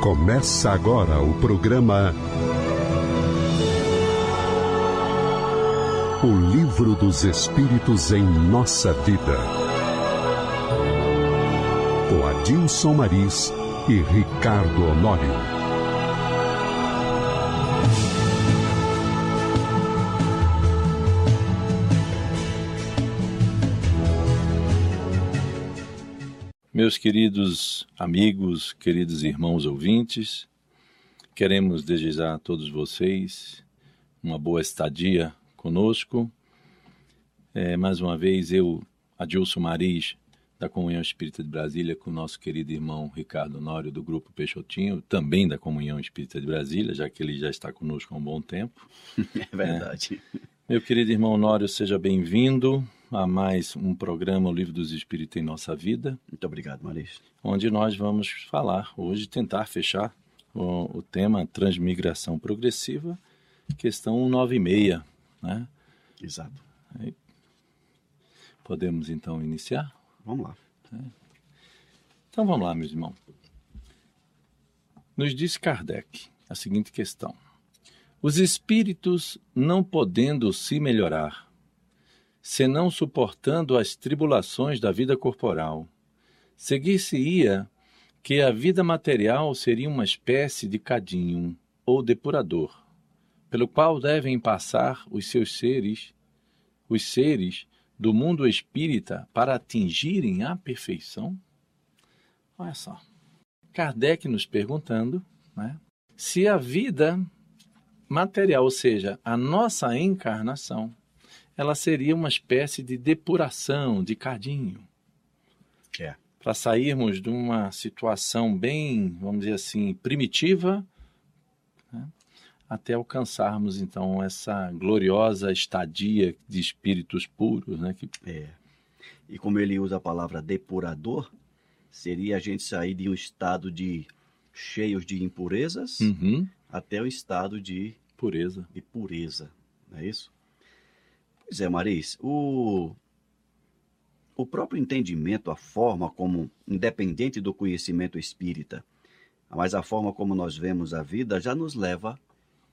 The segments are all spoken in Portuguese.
Começa agora o programa O Livro dos Espíritos em Nossa Vida. Com Adilson Maris e Ricardo Honório. Meus queridos amigos, queridos irmãos ouvintes, queremos desejar a todos vocês uma boa estadia conosco. É, mais uma vez, eu, Adilson Maris, da Comunhão Espírita de Brasília, com o nosso querido irmão Ricardo Nório, do Grupo Peixotinho, também da Comunhão Espírita de Brasília, já que ele já está conosco há um bom tempo. É verdade. É. Meu querido irmão Nório, seja bem-vindo a mais um programa O Livro dos Espíritos em Nossa Vida. Muito obrigado, Maris. Onde nós vamos falar hoje, tentar fechar o, o tema Transmigração Progressiva, questão 196, né? Exato. Aí, podemos então iniciar? Vamos lá. É. Então vamos lá, meus irmãos. Nos diz Kardec a seguinte questão: Os espíritos, não podendo se melhorar, senão suportando as tribulações da vida corporal. Seguir-se-ia que a vida material seria uma espécie de cadinho ou depurador, pelo qual devem passar os seus seres, os seres do mundo espírita para atingirem a perfeição? Olha só. Kardec nos perguntando né, se a vida material, ou seja, a nossa encarnação, ela seria uma espécie de depuração, de cadinho. É. Para sairmos de uma situação bem, vamos dizer assim, primitiva, né, até alcançarmos então essa gloriosa estadia de espíritos puros, né? Que... É. E como ele usa a palavra depurador, seria a gente sair de um estado de cheios de impurezas uhum. até o estado de pureza. De pureza, não é isso? Pois é, Maris, o, o próprio entendimento, a forma como, independente do conhecimento espírita, mas a forma como nós vemos a vida já nos leva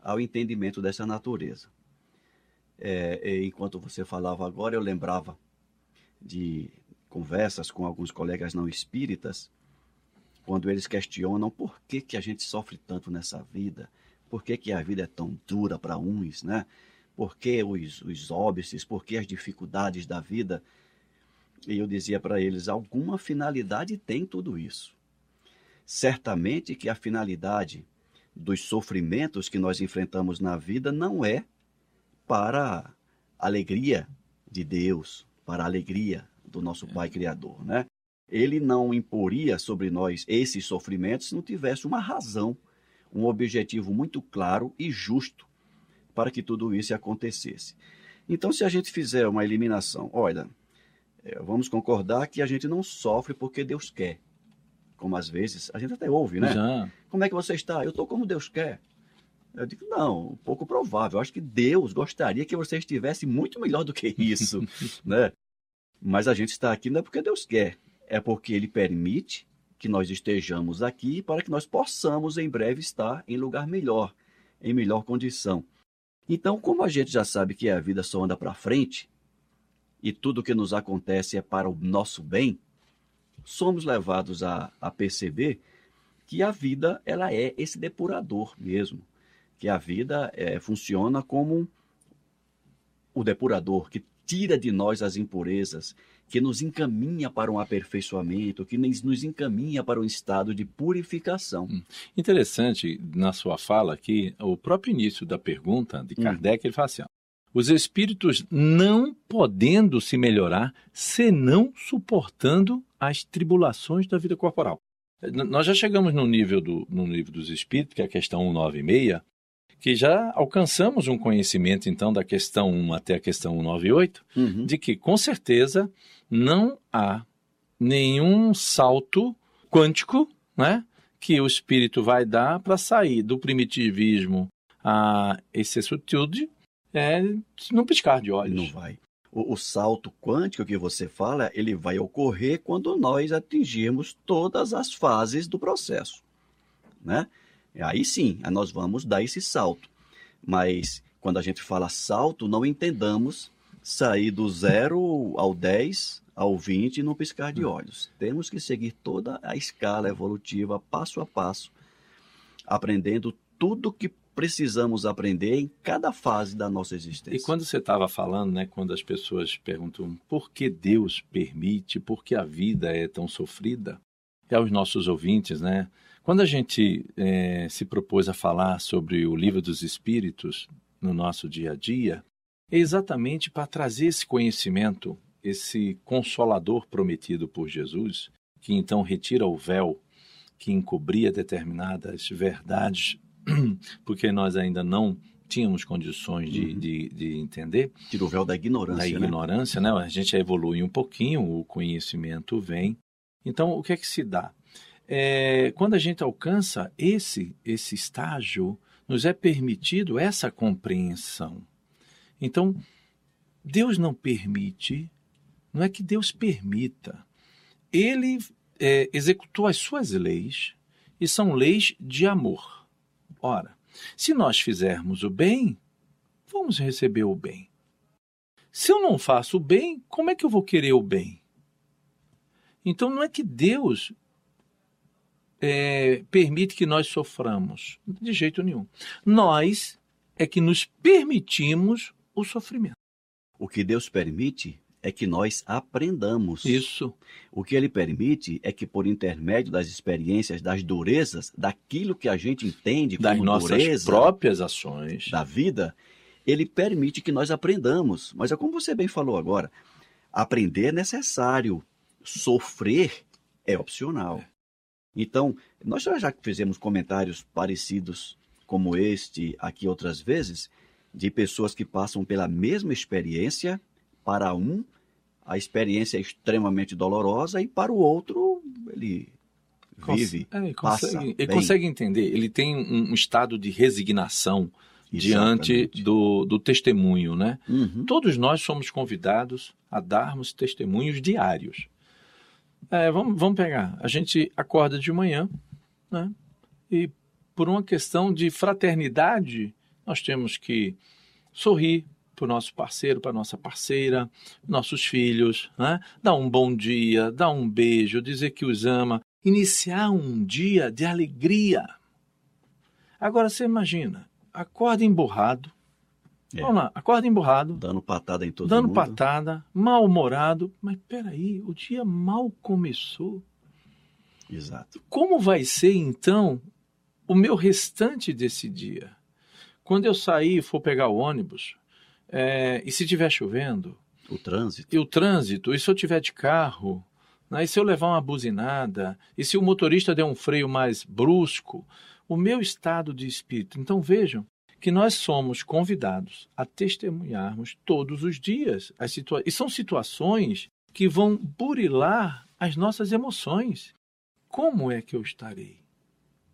ao entendimento dessa natureza. É, enquanto você falava agora, eu lembrava de conversas com alguns colegas não espíritas, quando eles questionam por que, que a gente sofre tanto nessa vida, por que, que a vida é tão dura para uns, né? Por que os, os óbices, por que as dificuldades da vida. E eu dizia para eles: alguma finalidade tem tudo isso. Certamente que a finalidade dos sofrimentos que nós enfrentamos na vida não é para a alegria de Deus, para a alegria do nosso Pai Criador, né? Ele não imporia sobre nós esses sofrimentos se não tivesse uma razão, um objetivo muito claro e justo para que tudo isso acontecesse. Então, se a gente fizer uma eliminação, olha, é, vamos concordar que a gente não sofre porque Deus quer. Como às vezes a gente até ouve, né? Já. Como é que você está? Eu estou como Deus quer. Eu digo, não, pouco provável. Eu acho que Deus gostaria que você estivesse muito melhor do que isso, né? Mas a gente está aqui não é porque Deus quer, é porque Ele permite que nós estejamos aqui para que nós possamos em breve estar em lugar melhor, em melhor condição. Então, como a gente já sabe que a vida só anda para frente e tudo que nos acontece é para o nosso bem, somos levados a, a perceber que a vida ela é esse depurador mesmo, que a vida é, funciona como o depurador que tira de nós as impurezas, que nos encaminha para um aperfeiçoamento, que nos encaminha para um estado de purificação. Hum. Interessante na sua fala aqui, o próprio início da pergunta de hum. Kardec, hum. ele fala assim: ó, os espíritos não podendo se melhorar, senão suportando as tribulações da vida corporal. Nós já chegamos no nível, do, no nível dos espíritos, que é a questão 196, que já alcançamos um conhecimento, então, da questão 1 até a questão 198, uhum. de que, com certeza, não há nenhum salto quântico né, que o espírito vai dar para sair do primitivismo a excessutude é, no piscar de olhos. Não vai. O, o, salto quântico que você fala, ele vai ocorrer quando nós atingirmos todas as fases do processo. né? Aí sim, nós vamos dar esse salto. Mas quando a gente fala salto, não entendamos sair do zero ao 10 ao 20 num piscar de olhos. Temos que seguir toda a escala evolutiva, passo a passo, aprendendo tudo que precisamos aprender em cada fase da nossa existência. E quando você estava falando, né, quando as pessoas perguntam por que Deus permite, por que a vida é tão sofrida, e aos nossos ouvintes, né, quando a gente é, se propôs a falar sobre o livro dos Espíritos no nosso dia a dia, é exatamente para trazer esse conhecimento, esse consolador prometido por Jesus, que então retira o véu que encobria determinadas verdades, porque nós ainda não tínhamos condições de, uhum. de, de, entender. Tira o véu da ignorância. Da né? ignorância, né? né? A gente evolui um pouquinho, o conhecimento vem. Então, o que é que se dá? É, quando a gente alcança esse, esse estágio, nos é permitido essa compreensão. Então, Deus não permite, não é que Deus permita. Ele é, executou as suas leis e são leis de amor. Ora, se nós fizermos o bem, vamos receber o bem. Se eu não faço o bem, como é que eu vou querer o bem? Então não é que Deus é, permite que nós soframos, de jeito nenhum. Nós é que nos permitimos o sofrimento. O que Deus permite é que nós aprendamos. Isso. O que ele permite é que, por intermédio das experiências, das durezas, daquilo que a gente entende das como nossas dureza, próprias ações da vida, ele permite que nós aprendamos. Mas é como você bem falou agora, aprender é necessário, sofrer é opcional. É. Então, nós já fizemos comentários parecidos como este aqui outras vezes, de pessoas que passam pela mesma experiência, para um, a experiência é extremamente dolorosa, e para o outro, ele vive, é, ele passa consegue, ele consegue entender, ele tem um, um estado de resignação Exatamente. diante do, do testemunho, né? Uhum. Todos nós somos convidados a darmos testemunhos diários. É, vamos, vamos pegar. A gente acorda de manhã, né? E por uma questão de fraternidade, nós temos que sorrir para o nosso parceiro, para nossa parceira, nossos filhos, né? dar um bom dia, dar um beijo, dizer que os ama, iniciar um dia de alegria. Agora você imagina, acorda emburrado, é. Vamos lá, acorda emburrado. Dando patada em todo dando mundo. Dando patada, mal-humorado. Mas peraí, o dia mal começou. Exato. Como vai ser, então, o meu restante desse dia? Quando eu sair e for pegar o ônibus, é, e se estiver chovendo... O trânsito. E o trânsito, e se eu tiver de carro, né, e se eu levar uma buzinada, e se o motorista der um freio mais brusco, o meu estado de espírito. Então vejam, que nós somos convidados a testemunharmos todos os dias as situa e são situações que vão burilar as nossas emoções. Como é que eu estarei?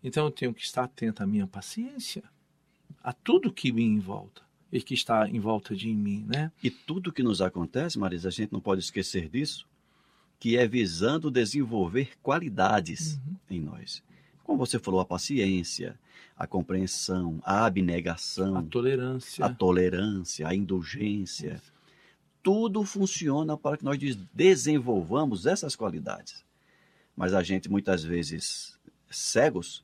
Então eu tenho que estar atento à minha paciência, a tudo que me envolta e que está em volta de mim, né? E tudo que nos acontece, Marisa, a gente não pode esquecer disso, que é visando desenvolver qualidades uhum. em nós. Como você falou, a paciência, a compreensão, a abnegação, a tolerância, a, tolerância, a indulgência. Tudo funciona para que nós desenvolvamos essas qualidades. Mas a gente muitas vezes cegos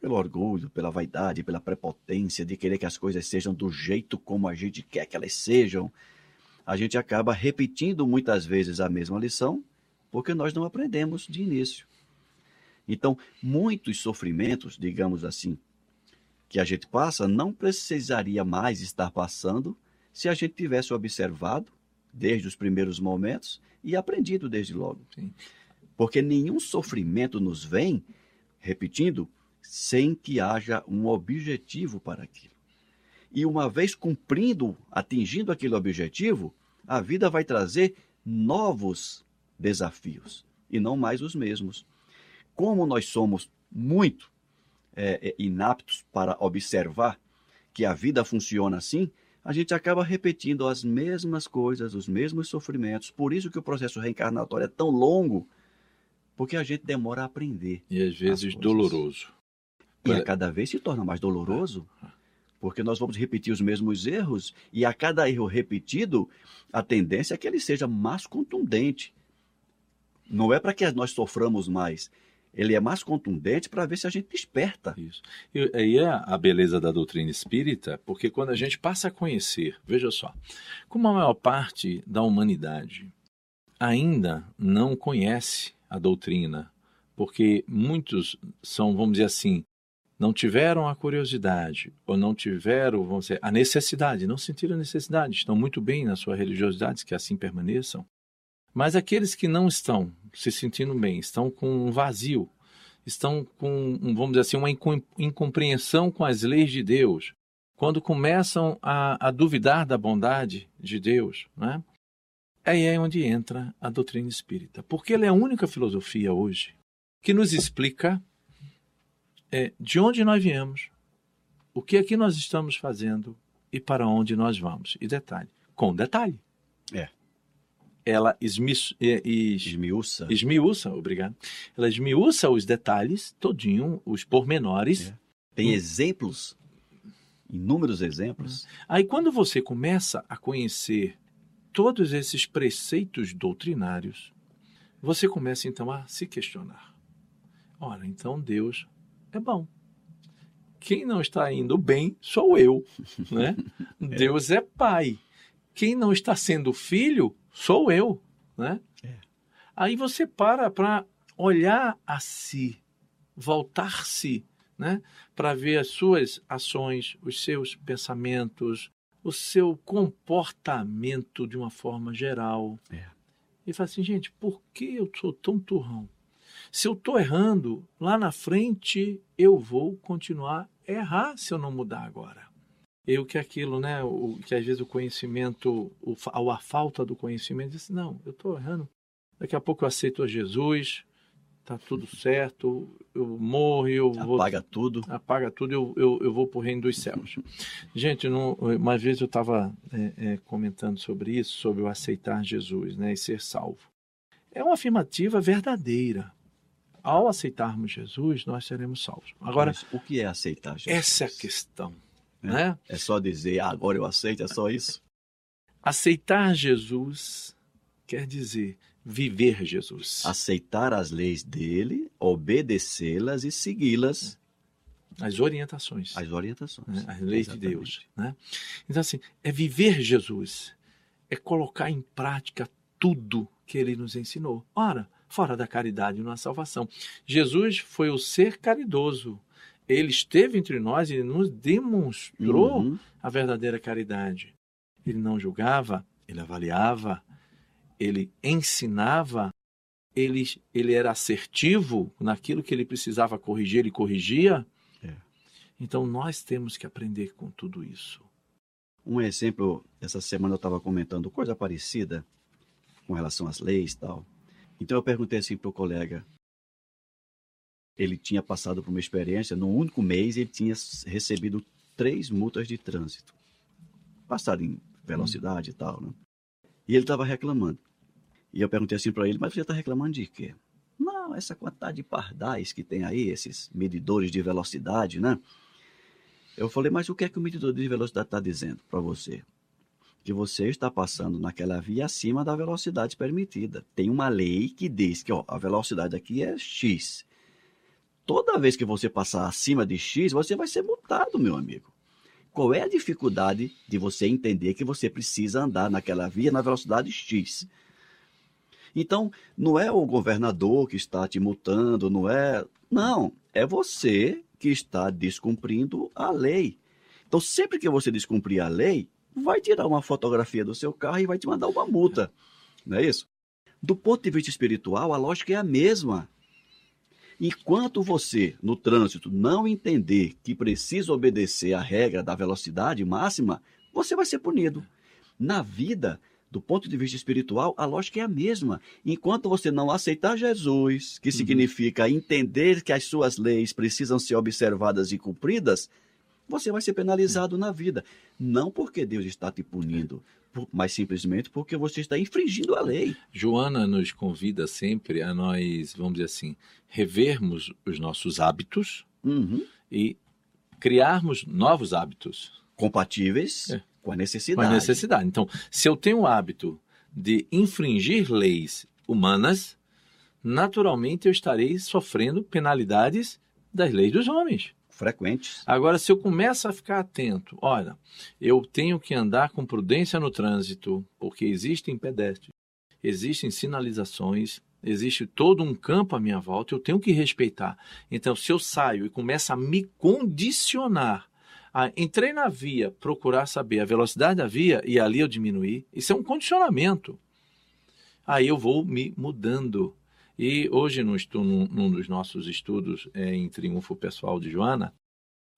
pelo orgulho, pela vaidade, pela prepotência de querer que as coisas sejam do jeito como a gente quer que elas sejam, a gente acaba repetindo muitas vezes a mesma lição porque nós não aprendemos de início. Então, muitos sofrimentos, digamos assim, que a gente passa, não precisaria mais estar passando se a gente tivesse observado desde os primeiros momentos e aprendido desde logo. Sim. Porque nenhum sofrimento nos vem, repetindo, sem que haja um objetivo para aquilo. E uma vez cumprindo, atingindo aquele objetivo, a vida vai trazer novos desafios e não mais os mesmos como nós somos muito é, é, inaptos para observar que a vida funciona assim, a gente acaba repetindo as mesmas coisas, os mesmos sofrimentos. Por isso que o processo reencarnatório é tão longo, porque a gente demora a aprender. E às vezes doloroso. E a cada vez se torna mais doloroso, porque nós vamos repetir os mesmos erros, e a cada erro repetido, a tendência é que ele seja mais contundente. Não é para que nós soframos mais, ele é mais contundente para ver se a gente desperta. Isso. E aí é a beleza da doutrina espírita, porque quando a gente passa a conhecer, veja só, como a maior parte da humanidade ainda não conhece a doutrina, porque muitos são, vamos dizer assim, não tiveram a curiosidade ou não tiveram, vamos dizer, a necessidade, não sentiram a necessidade, estão muito bem na sua religiosidade, que assim permaneçam. Mas aqueles que não estão se sentindo bem, estão com um vazio, estão com, vamos dizer assim, uma incompreensão com as leis de Deus, quando começam a, a duvidar da bondade de Deus, né? aí é onde entra a doutrina espírita, porque ela é a única filosofia hoje que nos explica é, de onde nós viemos, o que é que nós estamos fazendo e para onde nós vamos. E detalhe, com detalhe. Ela esmi, es, esmiuça. Esmiuça, obrigado. Ela esmiuça os detalhes, todinho, os pormenores. É. Tem hum. exemplos, inúmeros exemplos. Aí quando você começa a conhecer todos esses preceitos doutrinários, você começa então a se questionar. Ora, então Deus é bom. Quem não está indo bem sou eu, né? É. Deus é pai. Quem não está sendo filho sou eu, né? É. Aí você para para olhar a si, voltar-se, né? Para ver as suas ações, os seus pensamentos, o seu comportamento de uma forma geral. É. E fala assim, gente, por que eu sou tão turrão? Se eu estou errando, lá na frente eu vou continuar a errar se eu não mudar agora. Eu que aquilo, né? O, que às vezes o conhecimento, o, a falta do conhecimento, diz, não, eu estou errando. Daqui a pouco eu aceito a Jesus, tá tudo certo, eu morro, eu vou... Apaga tudo. Apaga tudo, eu, eu, eu vou para o reino dos céus. Gente, não, uma vez eu estava é, é, comentando sobre isso, sobre o aceitar Jesus né, e ser salvo. É uma afirmativa verdadeira ao aceitarmos Jesus, nós seremos salvos. Agora, Mas o que é aceitar Jesus? Essa é a questão. É, né? é só dizer, ah, agora eu aceito, é só isso? Aceitar Jesus quer dizer viver Jesus. Aceitar as leis dele, obedecê-las e segui-las. As orientações. As orientações. Né? As leis Exatamente. de Deus. Né? Então, assim, é viver Jesus. É colocar em prática tudo que ele nos ensinou. Ora, fora da caridade não há salvação. Jesus foi o ser caridoso. Ele esteve entre nós e nos demonstrou uhum. a verdadeira caridade. Ele não julgava, ele avaliava, ele ensinava, ele, ele era assertivo naquilo que ele precisava corrigir, ele corrigia. É. Então nós temos que aprender com tudo isso. Um exemplo, essa semana eu estava comentando coisa parecida com relação às leis e tal. Então eu perguntei assim para o colega. Ele tinha passado por uma experiência, no único mês ele tinha recebido três multas de trânsito. Passado em velocidade hum. e tal, né? E ele estava reclamando. E eu perguntei assim para ele, mas você está reclamando de quê? Não, essa quantidade de pardais que tem aí, esses medidores de velocidade, né? Eu falei, mas o que é que o medidor de velocidade está dizendo para você? que você está passando naquela via acima da velocidade permitida. Tem uma lei que diz que ó, a velocidade aqui é x. Toda vez que você passar acima de x, você vai ser multado, meu amigo. Qual é a dificuldade de você entender que você precisa andar naquela via na velocidade x? Então, não é o governador que está te multando, não é. Não, é você que está descumprindo a lei. Então, sempre que você descumprir a lei, vai tirar uma fotografia do seu carro e vai te mandar uma multa. Não é isso? Do ponto de vista espiritual, a lógica é a mesma. Enquanto você, no trânsito, não entender que precisa obedecer à regra da velocidade máxima, você vai ser punido. Na vida, do ponto de vista espiritual, a lógica é a mesma. Enquanto você não aceitar Jesus, que uhum. significa entender que as suas leis precisam ser observadas e cumpridas, você vai ser penalizado na vida. Não porque Deus está te punindo, mas simplesmente porque você está infringindo a lei. Joana nos convida sempre a nós, vamos dizer assim, revermos os nossos hábitos uhum. e criarmos novos hábitos. Compatíveis É. com a Com necessidade. a necessidade. Então, se eu tenho o hábito de infringir leis humanas, naturalmente eu estarei sofrendo penalidades das leis dos homens. Frequentes. Agora, se eu começo a ficar atento, olha, eu tenho que andar com prudência no trânsito, porque existem pedestres, existem sinalizações, existe todo um campo à minha volta, eu tenho que respeitar. Então, se eu saio e começo a me condicionar, a, entrei na via, procurar saber a velocidade da via e ali eu diminuir, isso é um condicionamento. Aí eu vou me mudando. E hoje, num, num dos nossos estudos é, em Triunfo Pessoal de Joana,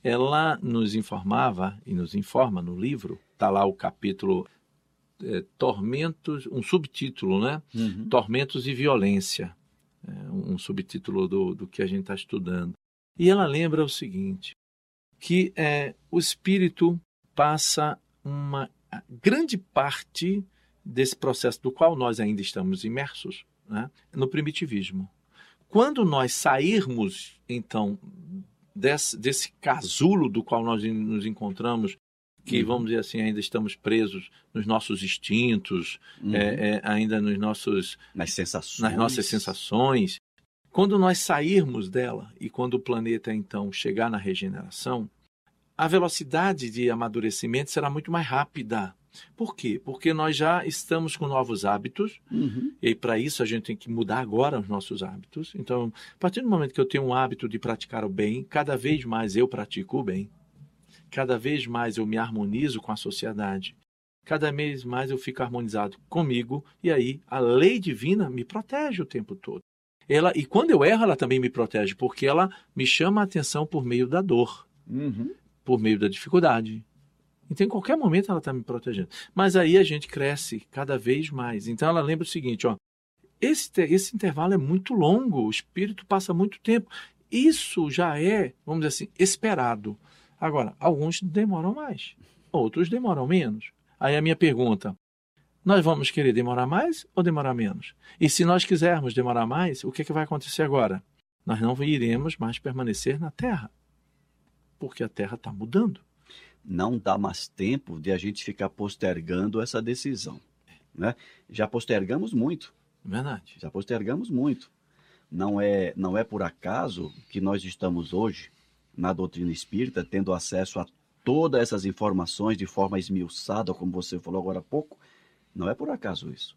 ela nos informava e nos informa no livro, está lá o capítulo é, Tormentos, um subtítulo, né? Uhum. Tormentos e Violência, é, um subtítulo do, do que a gente está estudando. E ela lembra o seguinte, que é, o espírito passa uma grande parte desse processo do qual nós ainda estamos imersos né, no primitivismo. Quando nós sairmos, então, desse, desse casulo do qual nós nos encontramos, que, Uhum. vamos dizer assim, ainda estamos presos nos nossos instintos, Uhum. é, é, ainda nos nossos, Nas sensações. nas nossas sensações. Quando nós sairmos dela e quando o planeta então chegar na regeneração, a velocidade de amadurecimento será muito mais rápida. Por quê? Porque nós já estamos com novos hábitos Uhum. e para isso a gente tem que mudar agora os nossos hábitos. Então, a partir do momento que eu tenho um hábito de praticar o bem, cada vez mais eu pratico o bem. Cada vez mais eu me harmonizo com a sociedade. Cada vez mais eu fico harmonizado comigo e aí a lei divina me protege o tempo todo. Ela e quando eu erro, ela também me protege porque ela me chama a atenção por meio da dor, Uhum. por meio da dificuldade. Então, em qualquer momento ela está me protegendo. Mas aí a gente cresce cada vez mais. Então, ela lembra o seguinte: ó, esse, esse intervalo é muito longo, o espírito passa muito tempo. Isso já é, vamos dizer assim, esperado. Agora, alguns demoram mais, outros demoram menos. Aí a minha pergunta: nós vamos querer demorar mais ou demorar menos? E se nós quisermos demorar mais, o que, é que vai acontecer agora? Nós não iremos mais permanecer na Terra, porque a Terra está mudando. Não dá mais tempo de a gente ficar postergando essa decisão. Né? Já postergamos muito. Verdade. Já postergamos muito. Não é, não é por acaso que nós estamos hoje na doutrina espírita tendo acesso a todas essas informações de forma esmiuçada, como você falou agora há pouco. Não é por acaso isso.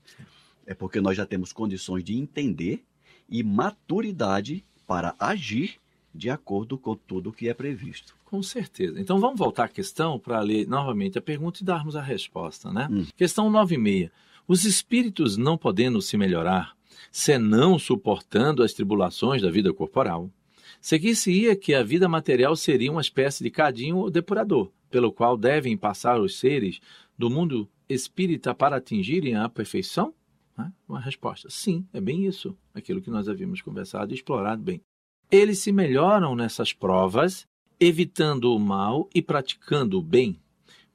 É porque nós já temos condições de entender e maturidade para agir de acordo com tudo o que é previsto. Com certeza. Então vamos voltar à questão para ler novamente a pergunta e darmos a resposta, né? Hum. Questão 96. Os espíritos não podendo se melhorar, senão suportando as tribulações da vida corporal, seguir-se-ia que a vida material seria uma espécie de cadinho ou depurador, pelo qual devem passar os seres do mundo espírita para atingirem a perfeição? Né? Uma resposta: sim, é bem isso, aquilo que nós havíamos conversado e explorado bem. Eles se melhoram nessas provas, evitando o mal e praticando o bem.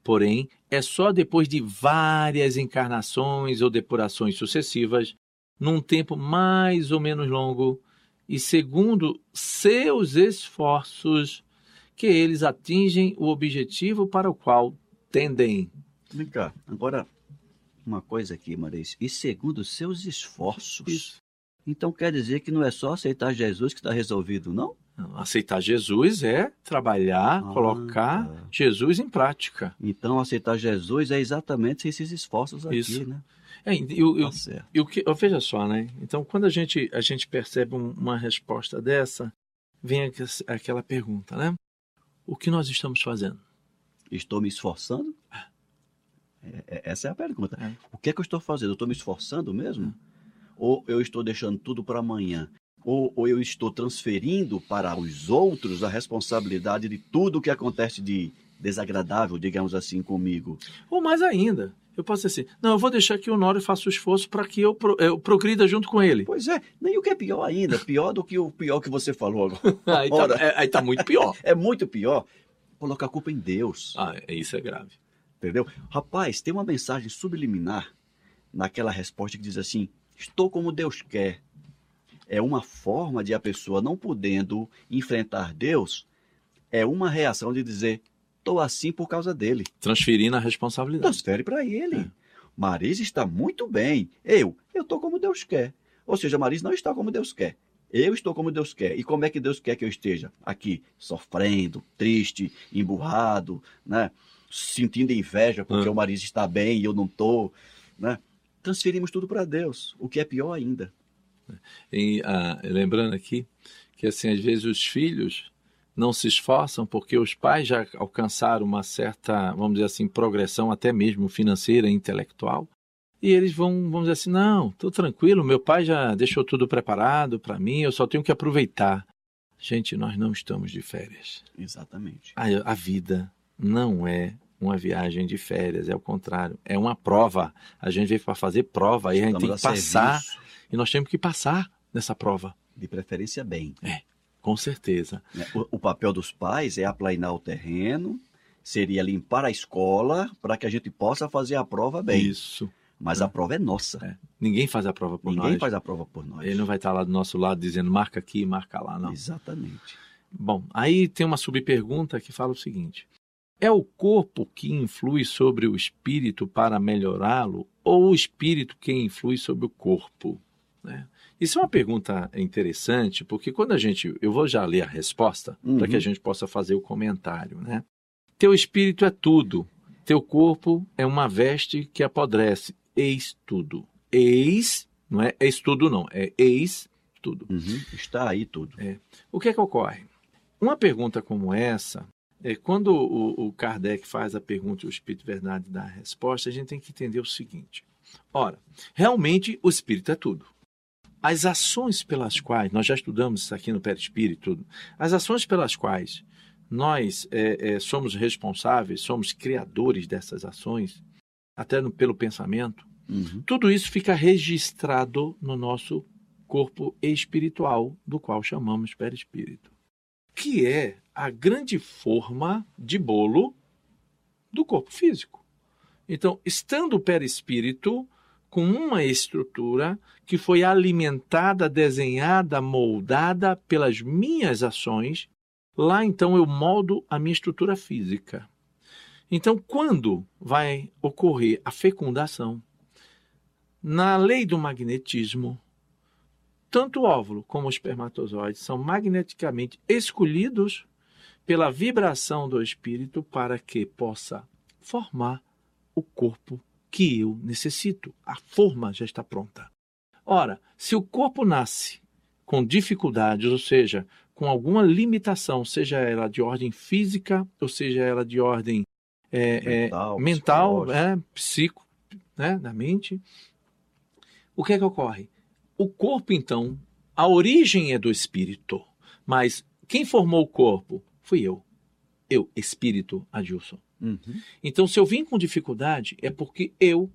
Porém, é só depois de várias encarnações ou depurações sucessivas, num tempo mais ou menos longo, e segundo seus esforços, que eles atingem o objetivo para o qual tendem. Vem cá, agora uma coisa aqui, Maris. E segundo seus esforços. Isso. Então quer dizer que não é só aceitar Jesus que está resolvido, não? Aceitar Jesus é trabalhar, Ah, colocar tá. Jesus em prática. Então aceitar Jesus é exatamente esses esforços aqui, Isso. né? É, eu, eu, Tá. E que, ó, veja só, né? Então, quando a gente, a gente percebe um- uma resposta dessa, vem aqu- aquela pergunta, né? O que nós estamos fazendo? Estou me esforçando? É, é- essa é a pergunta. É. O que é que eu estou fazendo? Eu estou me esforçando mesmo? Ou eu estou deixando tudo para amanhã? Ou, ou eu estou transferindo para os outros a responsabilidade de tudo o que acontece de desagradável, digamos assim, comigo? Ou mais ainda, eu posso dizer assim, não, eu vou deixar que o Nório faça o esforço para que eu, pro- eu progrida junto com ele. Pois é, nem o que é pior ainda, pior do que o pior que você falou agora. Aí tá, é- aí tá muito pior. É muito pior colocar a culpa em Deus. Ah, é- isso é grave. Entendeu? Rapaz, tem uma mensagem subliminar naquela resposta que diz assim: Estou como Deus quer. É uma forma de a pessoa não podendo enfrentar Deus, é uma reação de dizer, estou assim por causa dele. Transferindo a responsabilidade. Transfere para ele. É. Marisa está muito bem. Eu, eu estou como Deus quer. Ou seja, Marisa não está como Deus quer. Eu estou como Deus quer. E como é que Deus quer que eu esteja? Aqui, sofrendo, triste, emburrado, né? sentindo inveja porque Ah. o Marisa está bem e eu não estou. Né? Transferimos tudo para Deus, o que é pior ainda. E, ah, lembrando aqui que assim às vezes os filhos não se esforçam porque os pais já alcançaram uma certa, vamos dizer assim, progressão até mesmo financeira e intelectual. E eles vão, vamos dizer assim, não, estou tranquilo, meu pai já deixou tudo preparado para mim, eu só tenho que aproveitar. Gente, nós não estamos de férias. Exatamente. A, a vida não é uma viagem de férias, é o contrário, é uma prova. A gente veio para fazer prova, aí a gente tem que passar, serviço, e nós temos que passar nessa prova, De preferência, bem. com certeza. né? O, o papel dos pais é aplainar o terreno, seria limpar a escola para que a gente possa fazer a prova bem. Isso. Mas a prova é nossa. É. Ninguém faz a prova por Ninguém nós. faz a prova por nós. Ele não vai estar lá do nosso lado dizendo marca aqui, marca lá, não. Exatamente. Bom, aí tem uma subpergunta que fala o seguinte: é o corpo que influi sobre o espírito para melhorá-lo ou o espírito que influi sobre o corpo? Né? Isso é uma pergunta interessante, porque quando a gente. Eu vou já ler a resposta Uhum. para que a gente possa fazer o comentário. Né? Teu espírito é tudo, teu corpo é uma veste que apodrece. Eis tudo. Eis, não é eis tudo, não, é eis tudo. Uhum. Está aí tudo. O que é que ocorre? Uma pergunta como essa, é, quando o, o Kardec faz a pergunta e o Espírito de Verdade dá a resposta, a gente tem que entender o seguinte. Ora, realmente o Espírito é tudo. As ações pelas quais, nós já estudamos isso aqui no Perispírito, tudo, as ações pelas quais nós é, é, somos responsáveis, somos criadores dessas ações, até no- pelo pensamento, Uhum. tudo isso fica registrado no nosso corpo espiritual, do qual chamamos perispírito, que é a grande forma de bolo do corpo físico. Então, estando o perispírito com uma estrutura que foi alimentada, desenhada, moldada pelas minhas ações, lá então eu moldo a minha estrutura física. Então, quando vai ocorrer a fecundação, na lei do magnetismo, tanto o óvulo como o espermatozoide são magneticamente escolhidos pela vibração do espírito para que possa formar o corpo que eu necessito. A forma já está pronta. Ora, se o corpo nasce com dificuldades, ou seja, com alguma limitação, seja ela de ordem física, ou seja ela de ordem é, é, Mental, mental, psicológico. é, psico, né, da mente, o que é que ocorre? O corpo, então, a origem é do espírito, mas quem formou o corpo fui eu. Eu, espírito, Adilson. Uhum. Então, se eu vim com dificuldade, é porque eu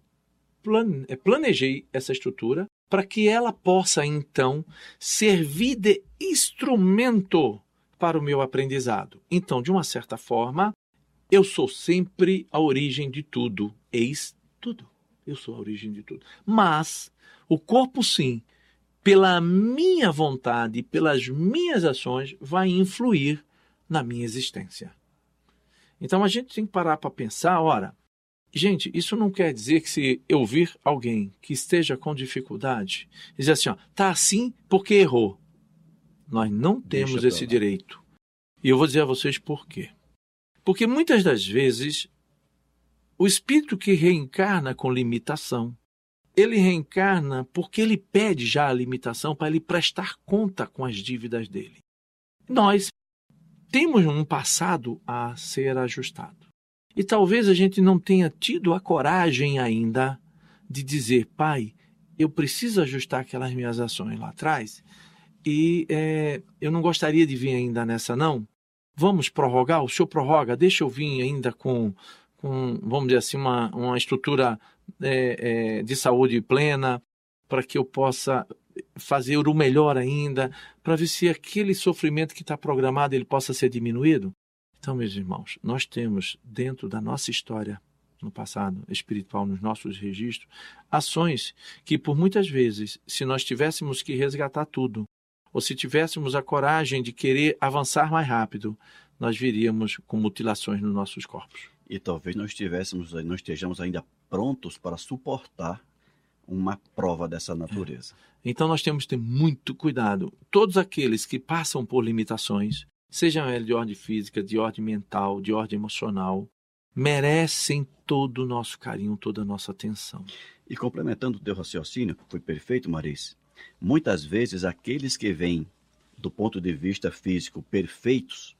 eh, planejei essa estrutura para que ela possa, então, servir de instrumento para o meu aprendizado. Então, de uma certa forma, eu sou sempre a origem de tudo. Eis tudo. Eu sou a origem de tudo. Mas o corpo, sim, pela minha vontade, pelas minhas ações, vai influir na minha existência. Então a gente tem que parar para pensar, ora, gente, isso não quer dizer que se eu vir alguém que esteja com dificuldade, dizer assim, ó, tá assim porque errou. Nós não temos Deixa esse lá. direito. E eu vou dizer a vocês por quê. Porque muitas das vezes o espírito que reencarna com limitação, ele reencarna porque ele pede já a limitação para ele prestar conta com as dívidas dele. Nós temos um passado a ser ajustado. E talvez a gente não tenha tido a coragem ainda de dizer, pai, eu preciso ajustar aquelas minhas ações lá atrás e é, eu não gostaria de vir ainda nessa, não. Vamos prorrogar? O senhor prorroga? Deixa eu vir ainda com, com vamos dizer assim, uma, uma estrutura é, é, de saúde plena para que eu possa fazer o melhor ainda, para ver se aquele sofrimento que está programado ele possa ser diminuído. Então, meus irmãos, nós temos dentro da nossa história no passado espiritual, nos nossos registros, ações que por muitas vezes, se nós tivéssemos que resgatar tudo, ou se tivéssemos a coragem de querer avançar mais rápido, nós viríamos com mutilações nos nossos corpos. E talvez não estivéssemos, não estejamos ainda prontos para suportar uma prova dessa natureza. Então nós temos que ter muito cuidado. Todos aqueles que passam por limitações, sejam elas de ordem física, de ordem mental, de ordem emocional, merecem todo o nosso carinho, toda a nossa atenção. E complementando o teu raciocínio, que foi perfeito, Maris, muitas vezes aqueles que vêm do ponto de vista físico perfeitos,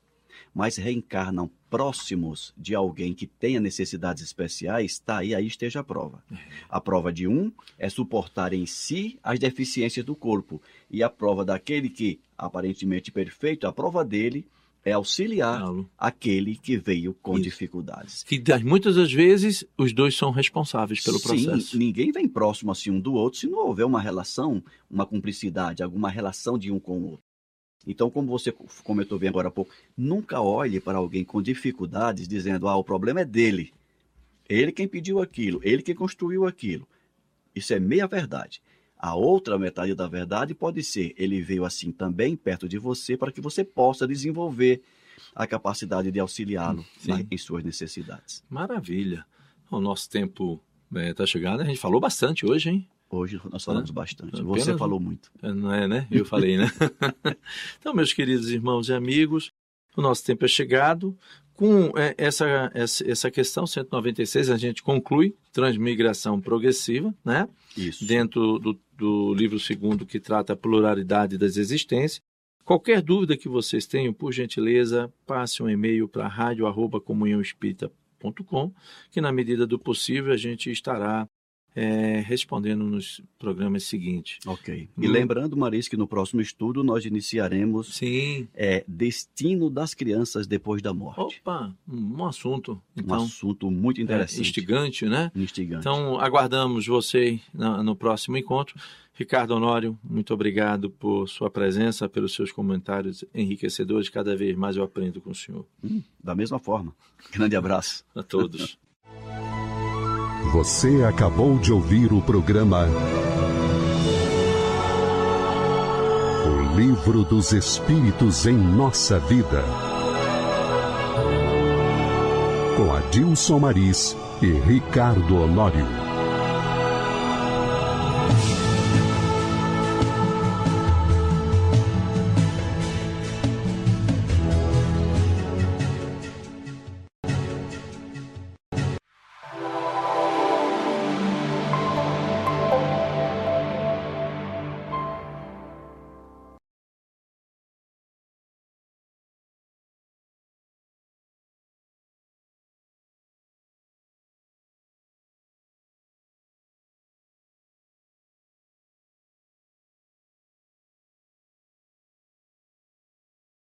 mas reencarnam próximos de alguém que tenha necessidades especiais, está aí, aí esteja a prova. A prova de um é suportar em si as deficiências do corpo, e a prova daquele que aparentemente perfeito, a prova dele é auxiliar Claro. aquele que veio com Isso. dificuldades. Que muitas das vezes os dois são responsáveis pelo processo. Sim, ninguém vem próximo assim um do outro se não houver uma relação, uma cumplicidade, alguma relação de um com o outro. Então, como você comentou bem agora há pouco, nunca olhe para alguém com dificuldades dizendo: ah, o problema é dele. Ele quem pediu aquilo, ele quem construiu aquilo. Isso é meia verdade. A outra metade da verdade pode ser: ele veio assim também perto de você para que você possa desenvolver a capacidade de auxiliá-lo na- em suas necessidades. Maravilha. O nosso tempo está chegando. A gente falou bastante hoje, hein? Hoje nós falamos É, bastante. apenas Você falou muito. É, Não é, né? Eu falei, né? então, meus queridos irmãos e amigos, o nosso tempo é chegado. Com é, essa, essa, essa questão 196, a gente conclui transmigração progressiva, né? Isso. Dentro do, do livro segundo que trata a pluralidade das existências. Qualquer dúvida que vocês tenham, por gentileza, passe um e-mail para radio.comunhãoespírita.com, que na medida do possível a gente estará é, respondendo nos programas seguintes. Ok. E Hum. lembrando, Maris, que no próximo estudo nós iniciaremos Sim. é, Destino das Crianças Depois da Morte. Opa, um um assunto. um Então, assunto muito é, interessante. instigante, né? Instigante. Então, aguardamos você na- no próximo encontro. Ricardo Honório, muito obrigado por sua presença, pelos seus comentários enriquecedores. Cada vez mais eu aprendo com o senhor. Hum, da mesma forma. Grande abraço. A todos. Você acabou de ouvir o programa O Livro dos Espíritos em Nossa Vida. Com Adilson Maris e Ricardo Honório.